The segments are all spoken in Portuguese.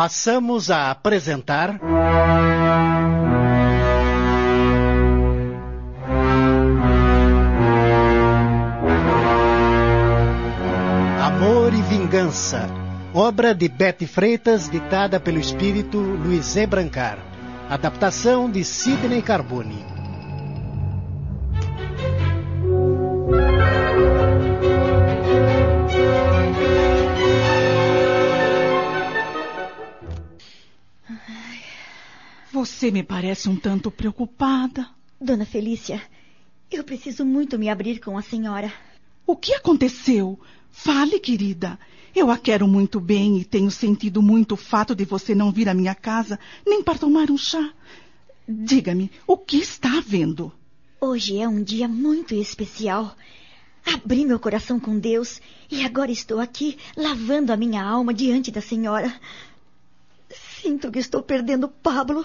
Passamos a apresentar. Amor e Vingança, obra de Betty Freitas, ditada pelo espírito Luiz E. Brancar. Adaptação de Sidney Carbone. Você me parece um tanto preocupada. Dona Felícia, eu preciso muito me abrir com a senhora. O que aconteceu? Fale, querida. Eu a quero muito bem e tenho sentido muito o fato de você não vir à minha casa nem para tomar um chá. Diga-me, o que está havendo? Hoje é um dia muito especial. Abri meu coração com Deus e agora estou aqui lavando a minha alma diante da senhora. Sinto que estou perdendo Pablo.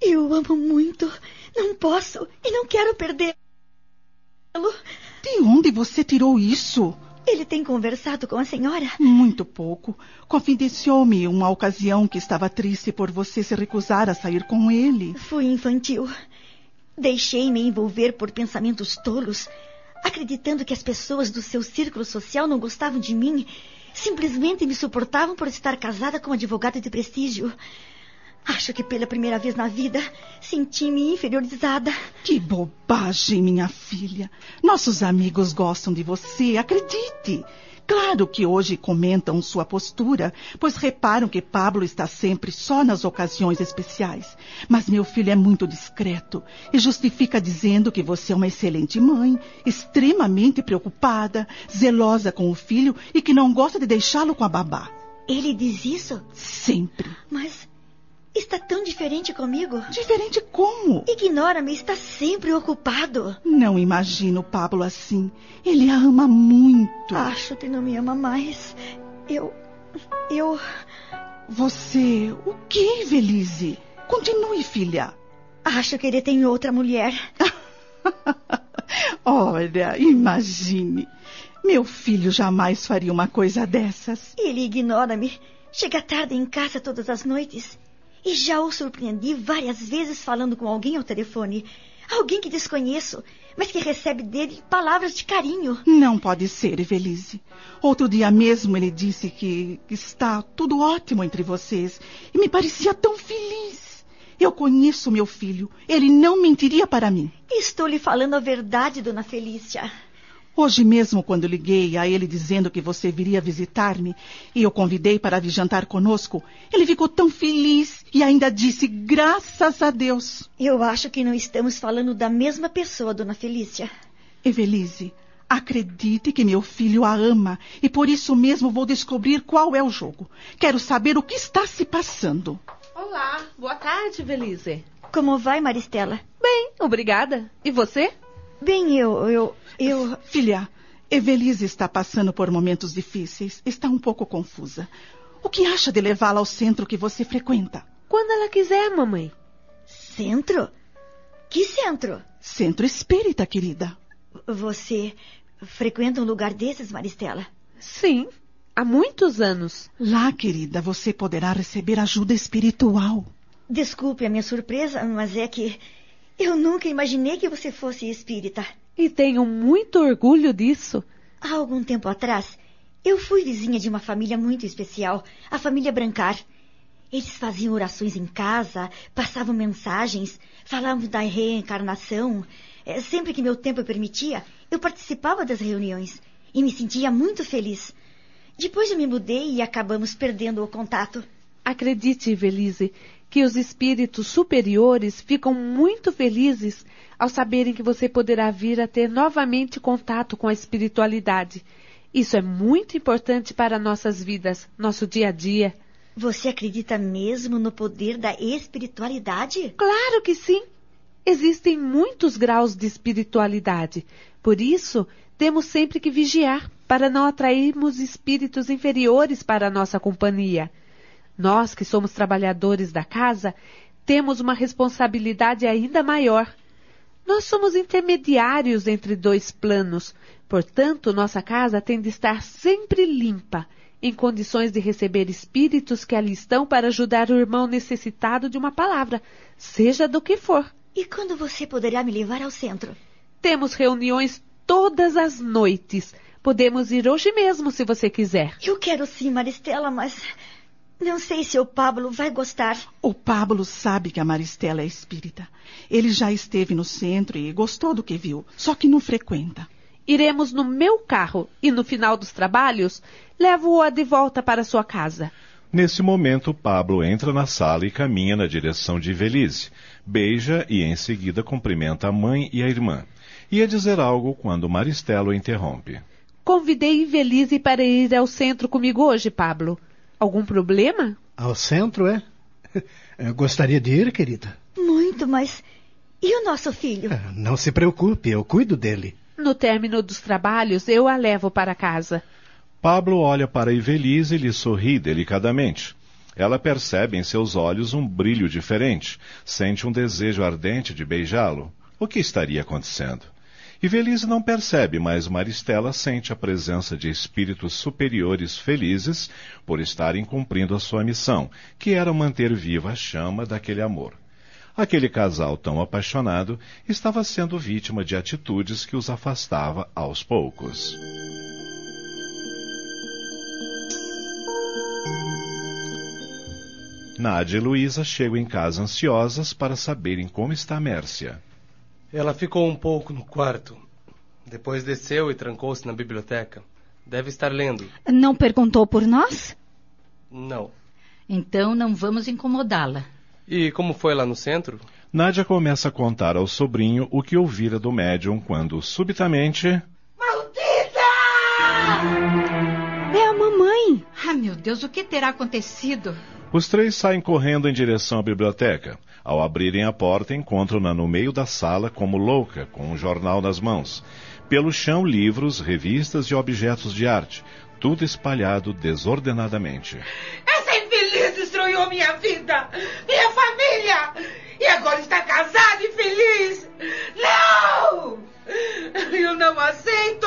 Eu o amo muito. Não posso e não quero perdê-lo. De onde você tirou isso? Ele tem conversado com a senhora? Muito pouco. Confidenciou-me uma ocasião que estava triste por você se recusar a sair com ele. Fui infantil. Deixei-me envolver por pensamentos tolos, acreditando que as pessoas do seu círculo social não gostavam de mim Simplesmente me suportavam por estar casada com um advogado de prestígio. Acho que pela primeira vez na vida senti-me inferiorizada. Que bobagem, minha filha. Nossos amigos gostam de você, acredite. Claro que hoje comentam sua postura, pois reparam que Pablo está sempre só nas ocasiões especiais. Mas meu filho é muito discreto e justifica dizendo que você é uma excelente mãe, extremamente preocupada, zelosa com o filho e que não gosta de deixá-lo com a babá. Ele diz isso? Sempre. Mas Está tão diferente comigo. Diferente como? Ignora-me, está sempre ocupado. Não imagino Pablo assim. Ele a ama muito. Acho que não me ama mais. Eu. Eu. Você. O que, Velise? Continue, filha. Acho que ele tem outra mulher. Olha, imagine. Meu filho jamais faria uma coisa dessas. Ele ignora-me. Chega tarde em casa todas as noites. E já o surpreendi várias vezes falando com alguém ao telefone. Alguém que desconheço, mas que recebe dele palavras de carinho. Não pode ser, Evelise. Outro dia mesmo ele disse que está tudo ótimo entre vocês e me parecia tão feliz. Eu conheço meu filho. Ele não mentiria para mim. Estou lhe falando a verdade, dona Felícia. Hoje mesmo, quando liguei a ele dizendo que você viria visitar-me e eu convidei para vir jantar conosco, ele ficou tão feliz e ainda disse graças a Deus. Eu acho que não estamos falando da mesma pessoa, dona Felícia. Evelise, acredite que meu filho a ama e por isso mesmo vou descobrir qual é o jogo. Quero saber o que está se passando. Olá, boa tarde, Evelise. Como vai, Maristela? Bem, obrigada. E você? Bem, eu, eu, eu. Filha, Evelise está passando por momentos difíceis. Está um pouco confusa. O que acha de levá-la ao centro que você frequenta? Quando ela quiser, mamãe. Centro? Que centro? Centro espírita, querida. Você frequenta um lugar desses, Maristela? Sim, há muitos anos. Lá, querida, você poderá receber ajuda espiritual. Desculpe a minha surpresa, mas é que eu nunca imaginei que você fosse espírita. E tenho muito orgulho disso. Há algum tempo atrás, eu fui vizinha de uma família muito especial, a família Brancar. Eles faziam orações em casa, passavam mensagens, falavam da reencarnação. É, sempre que meu tempo permitia, eu participava das reuniões e me sentia muito feliz. Depois eu me mudei e acabamos perdendo o contato. Acredite, Velise, que os espíritos superiores ficam muito felizes ao saberem que você poderá vir a ter novamente contato com a espiritualidade. Isso é muito importante para nossas vidas, nosso dia a dia. Você acredita mesmo no poder da espiritualidade? Claro que sim. Existem muitos graus de espiritualidade. Por isso, temos sempre que vigiar para não atrairmos espíritos inferiores para a nossa companhia. Nós, que somos trabalhadores da casa, temos uma responsabilidade ainda maior. Nós somos intermediários entre dois planos, portanto, nossa casa tem de estar sempre limpa, em condições de receber espíritos que ali estão para ajudar o irmão necessitado de uma palavra, seja do que for. E quando você poderá me levar ao centro? Temos reuniões todas as noites. Podemos ir hoje mesmo, se você quiser. Eu quero sim, Maristela, mas não sei se o Pablo vai gostar. O Pablo sabe que a Maristela é espírita. Ele já esteve no centro e gostou do que viu, só que não frequenta. Iremos no meu carro e no final dos trabalhos levo-a de volta para sua casa. Nesse momento, Pablo entra na sala e caminha na direção de Velise. Beija e em seguida cumprimenta a mãe e a irmã. Ia dizer algo quando Maristela o interrompe. Convidei Invelise para ir ao centro comigo hoje, Pablo. Algum problema? Ao centro, é? Eu gostaria de ir, querida. Muito, mas. E o nosso filho? Ah, Não se preocupe, eu cuido dele. No término dos trabalhos, eu a levo para casa. Pablo olha para Ivelise e lhe sorri delicadamente. Ela percebe em seus olhos um brilho diferente, sente um desejo ardente de beijá-lo. O que estaria acontecendo? Ivelise não percebe, mas Maristela sente a presença de espíritos superiores felizes por estarem cumprindo a sua missão, que era manter viva a chama daquele amor. Aquele casal tão apaixonado estava sendo vítima de atitudes que os afastava aos poucos. Nádia e Luísa chegam em casa ansiosas para saberem como está Mércia. Ela ficou um pouco no quarto. Depois desceu e trancou-se na biblioteca. Deve estar lendo. Não perguntou por nós? Não. Então não vamos incomodá-la. E como foi lá no centro? Nádia começa a contar ao sobrinho o que ouvira do médium quando, subitamente, É a mamãe. Ah, meu Deus, o que terá acontecido? Os três saem correndo em direção à biblioteca. Ao abrirem a porta, encontram-na no meio da sala como louca, com um jornal nas mãos. Pelo chão, livros, revistas e objetos de arte, tudo espalhado desordenadamente. Essa infeliz destruiu minha vida, minha família, e agora está casada e feliz. Não! Eu não aceito!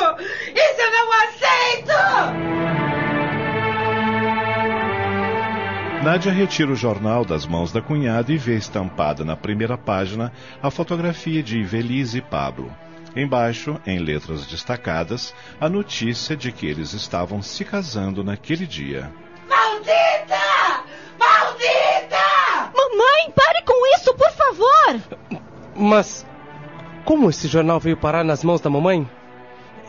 Isso eu não aceito! Nádia retira o jornal das mãos da cunhada e vê estampada na primeira página a fotografia de Ivelise e Pablo. Embaixo, em letras destacadas, a notícia de que eles estavam se casando naquele dia. Maldita! Maldita! Mamãe, pare com isso, por favor. Mas como esse jornal veio parar nas mãos da mamãe?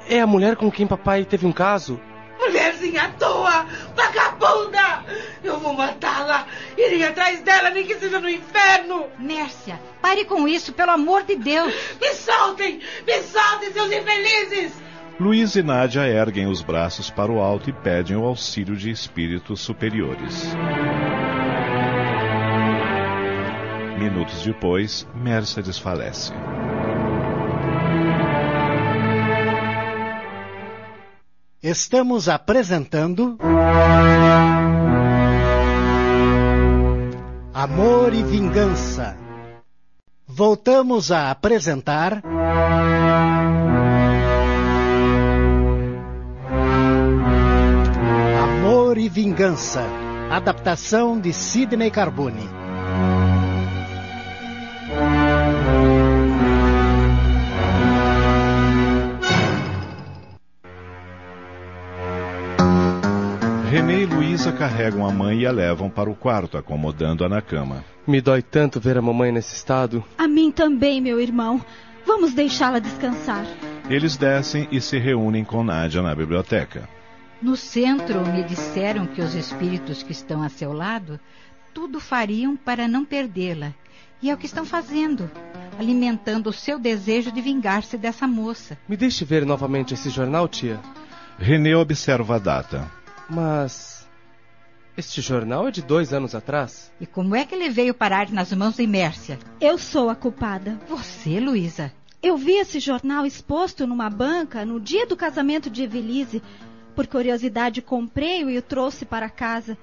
É a mulher com quem papai teve um caso. Mulherzinha à toa! Vagabunda! Eu vou matá-la! Irei atrás dela, nem que seja no inferno! Mércia, pare com isso, pelo amor de Deus. Me soltem! Me soltem, seus infelizes! Luiz e Nádia erguem os braços para o alto e pedem o auxílio de espíritos superiores. Minutos depois, Mércia desfalece. Estamos apresentando. Amor e Vingança. Voltamos a apresentar. Amor e Vingança. Adaptação de Sidney Carbone. Carregam a mãe e a levam para o quarto, acomodando-a na cama. Me dói tanto ver a mamãe nesse estado. A mim também, meu irmão. Vamos deixá-la descansar. Eles descem e se reúnem com Nádia na biblioteca. No centro me disseram que os espíritos que estão a seu lado tudo fariam para não perdê-la. E é o que estão fazendo, alimentando o seu desejo de vingar-se dessa moça. Me deixe ver novamente esse jornal, tia. René observa a data. Mas. Este jornal é de dois anos atrás? E como é que ele veio parar nas mãos de Mércia? Eu sou a culpada. Você, Luísa? Eu vi esse jornal exposto numa banca no dia do casamento de Evelise. Por curiosidade, comprei-o e o trouxe para casa.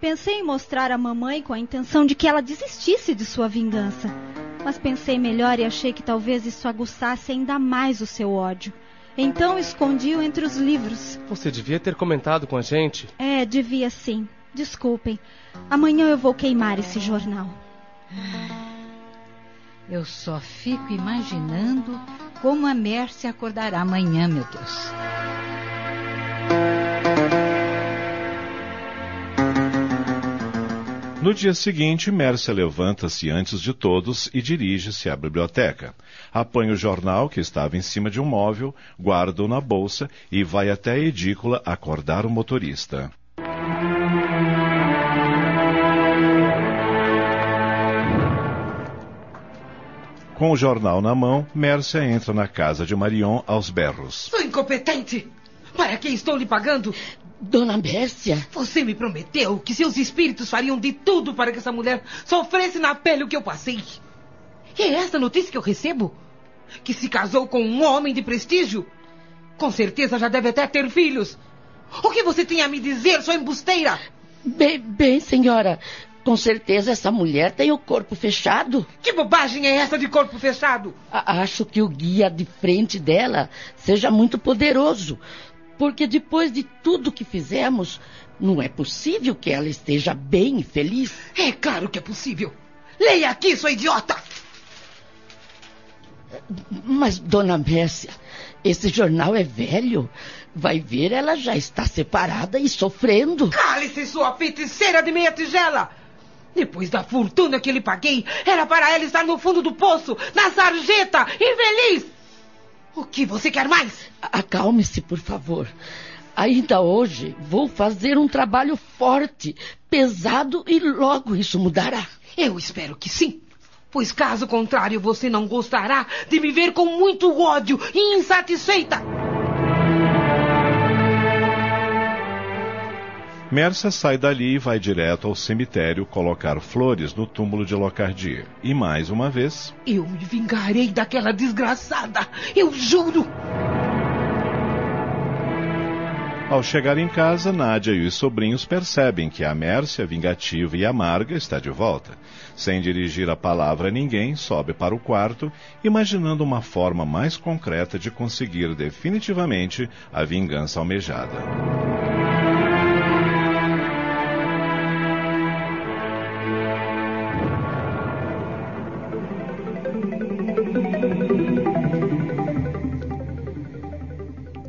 Pensei em mostrar à mamãe com a intenção de que ela desistisse de sua vingança. Mas pensei melhor e achei que talvez isso aguçasse ainda mais o seu ódio. Então escondi-o entre os livros. Você devia ter comentado com a gente. É, devia sim. Desculpem. Amanhã eu vou queimar esse jornal. Eu só fico imaginando como a Mércia acordará amanhã, meu Deus. No dia seguinte, Mércia levanta-se antes de todos e dirige-se à biblioteca. Apanha o jornal que estava em cima de um móvel, guarda-o na bolsa e vai até a edícula acordar o motorista. Com o jornal na mão, Mércia entra na casa de Marion aos berros. Sou incompetente! Para que estou lhe pagando? Dona Mércia, Você me prometeu que seus espíritos fariam de tudo para que essa mulher sofresse na pele o que eu passei. E é essa notícia que eu recebo? Que se casou com um homem de prestígio? Com certeza já deve até ter filhos. O que você tem a me dizer, sua embusteira? bem, bem, senhora, com certeza essa mulher tem o corpo fechado. Que bobagem é essa de corpo fechado? A- Acho que o guia de frente dela seja muito poderoso. Porque depois de tudo que fizemos, não é possível que ela esteja bem e feliz. É claro que é possível. Leia aqui, sua idiota! Mas, dona Mércia, esse jornal é velho. Vai ver, ela já está separada e sofrendo. Cale-se, sua feiticeira de meia tigela! Depois da fortuna que lhe paguei, era para ela estar no fundo do poço, na sarjeta, infeliz! O que você quer mais? Acalme-se, por favor. Ainda hoje vou fazer um trabalho forte, pesado e logo isso mudará. Eu espero que sim. Pois caso contrário, você não gostará de me ver com muito ódio e insatisfeita. Mércia sai dali e vai direto ao cemitério colocar flores no túmulo de Locardia. E mais uma vez, Eu me vingarei daquela desgraçada. Eu juro. Ao chegar em casa, Nádia e os sobrinhos percebem que a Mércia, vingativa e amarga, está de volta. Sem dirigir a palavra a ninguém, sobe para o quarto, imaginando uma forma mais concreta de conseguir definitivamente a vingança almejada.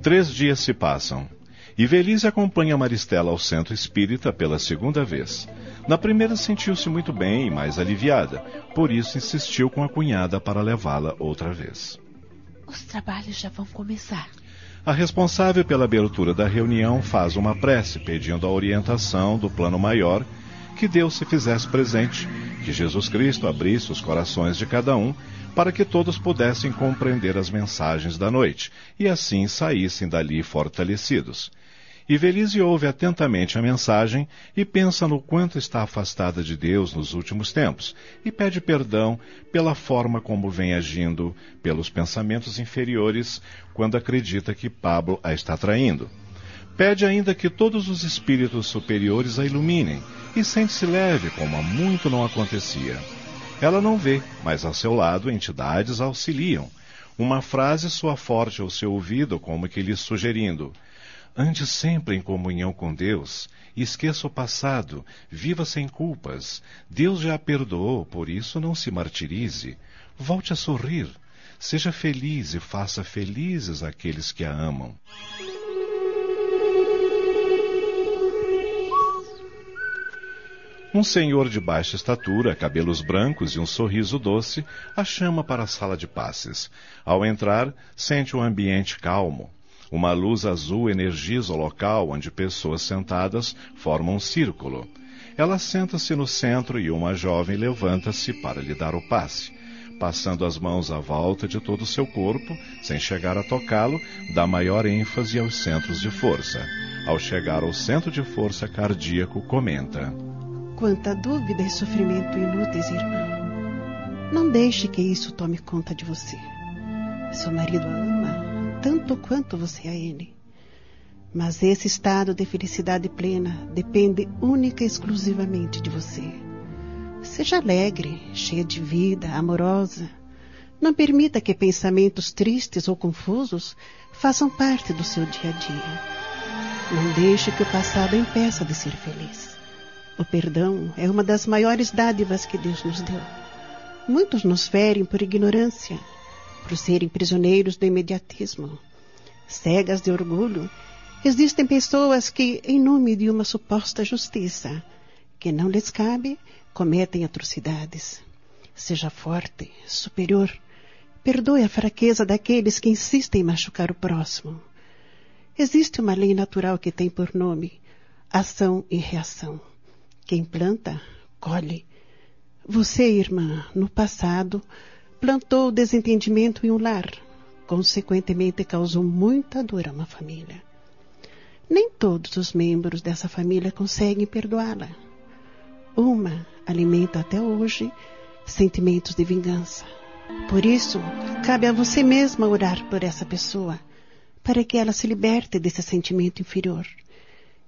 Três dias se passam. E Velise acompanha Maristela ao centro espírita pela segunda vez. Na primeira sentiu-se muito bem e mais aliviada, por isso insistiu com a cunhada para levá-la outra vez. Os trabalhos já vão começar. A responsável pela abertura da reunião faz uma prece pedindo a orientação do plano maior, que Deus se fizesse presente, que Jesus Cristo abrisse os corações de cada um, para que todos pudessem compreender as mensagens da noite e assim saíssem dali fortalecidos. E Velise ouve atentamente a mensagem e pensa no quanto está afastada de Deus nos últimos tempos e pede perdão pela forma como vem agindo, pelos pensamentos inferiores, quando acredita que Pablo a está traindo. Pede ainda que todos os espíritos superiores a iluminem e sente-se leve, como há muito não acontecia. Ela não vê, mas ao seu lado entidades a auxiliam. Uma frase soa forte ao seu ouvido, como que lhe sugerindo: Ande sempre em comunhão com Deus, esqueça o passado, viva sem culpas. Deus já a perdoou, por isso não se martirize. Volte a sorrir. Seja feliz e faça felizes aqueles que a amam. Um senhor de baixa estatura, cabelos brancos e um sorriso doce, a chama para a sala de passes. Ao entrar, sente um ambiente calmo. Uma luz azul energiza o local onde pessoas sentadas formam um círculo. Ela senta-se no centro e uma jovem levanta-se para lhe dar o passe. Passando as mãos à volta de todo o seu corpo, sem chegar a tocá-lo, dá maior ênfase aos centros de força. Ao chegar ao centro de força cardíaco, comenta. Quanta dúvida e sofrimento inúteis, irmã. Não deixe que isso tome conta de você. Seu marido a ama tanto quanto você a ele. Mas esse estado de felicidade plena depende única e exclusivamente de você. Seja alegre, cheia de vida, amorosa. Não permita que pensamentos tristes ou confusos façam parte do seu dia a dia. Não deixe que o passado impeça de ser feliz. O perdão é uma das maiores dádivas que Deus nos deu. Muitos nos ferem por ignorância, por serem prisioneiros do imediatismo. Cegas de orgulho, existem pessoas que, em nome de uma suposta justiça que não lhes cabe, cometem atrocidades. Seja forte, superior. Perdoe a fraqueza daqueles que insistem em machucar o próximo. Existe uma lei natural que tem por nome ação e reação. Quem planta, colhe. Você, irmã, no passado, plantou o desentendimento em um lar. Consequentemente, causou muita dor a uma família. Nem todos os membros dessa família conseguem perdoá-la. Uma alimenta até hoje sentimentos de vingança. Por isso, cabe a você mesma orar por essa pessoa, para que ela se liberte desse sentimento inferior.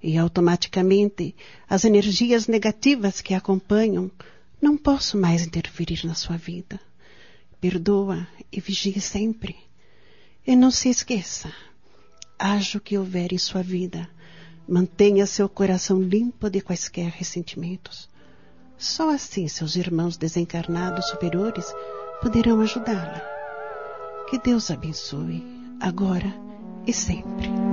E automaticamente, as energias negativas que acompanham não posso mais interferir na sua vida. Perdoa e vigie sempre. E não se esqueça, haja o que houver em sua vida, mantenha seu coração limpo de quaisquer ressentimentos. Só assim seus irmãos desencarnados superiores poderão ajudá-la. Que Deus abençoe, agora e sempre.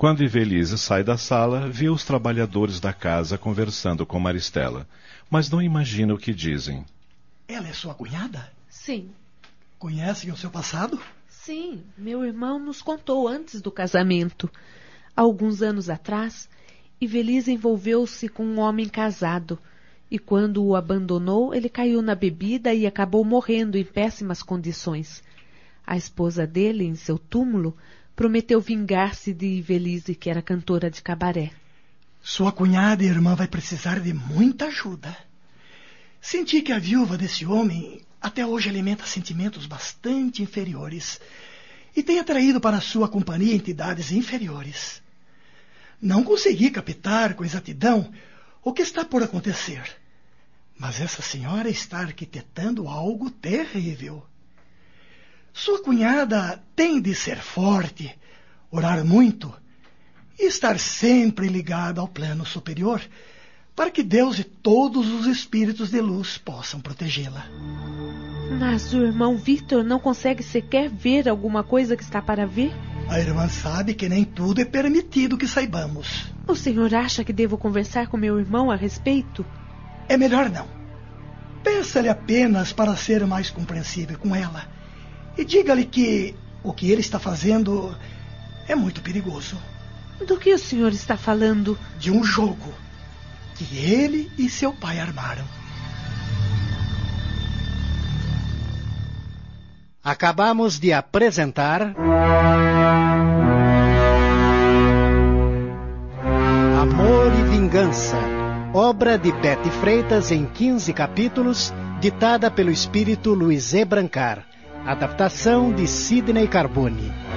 Quando Ivelise sai da sala, vê os trabalhadores da casa conversando com Maristela, mas não imagina o que dizem. Ela é sua cunhada? Sim. Conhecem o seu passado? Sim, meu irmão nos contou antes do casamento. Alguns anos atrás, Ivelise envolveu-se com um homem casado, e quando o abandonou, ele caiu na bebida e acabou morrendo em péssimas condições. A esposa dele, em seu túmulo, prometeu vingar-se de Ivelise, que era cantora de cabaré. Sua cunhada e irmã vai precisar de muita ajuda. Senti que a viúva desse homem até hoje alimenta sentimentos bastante inferiores e tem atraído para sua companhia entidades inferiores. Não consegui captar com exatidão o que está por acontecer. Mas essa senhora está arquitetando algo terrível. Sua cunhada tem de ser forte, orar muito e estar sempre ligada ao plano superior para que Deus e todos os espíritos de luz possam protegê-la. Mas o irmão Victor não consegue sequer ver alguma coisa que está para ver? A irmã sabe que nem tudo é permitido que saibamos. O senhor acha que devo conversar com meu irmão a respeito? É melhor não. Peça-lhe apenas para ser mais compreensível com ela. E diga-lhe que o que ele está fazendo é muito perigoso. Do que o senhor está falando? De um jogo que ele e seu pai armaram. Acabamos de apresentar. Amor e Vingança, obra de Bete Freitas em 15 capítulos, ditada pelo espírito Luiz E. Brancar. Adaptação de Sidney Carbone.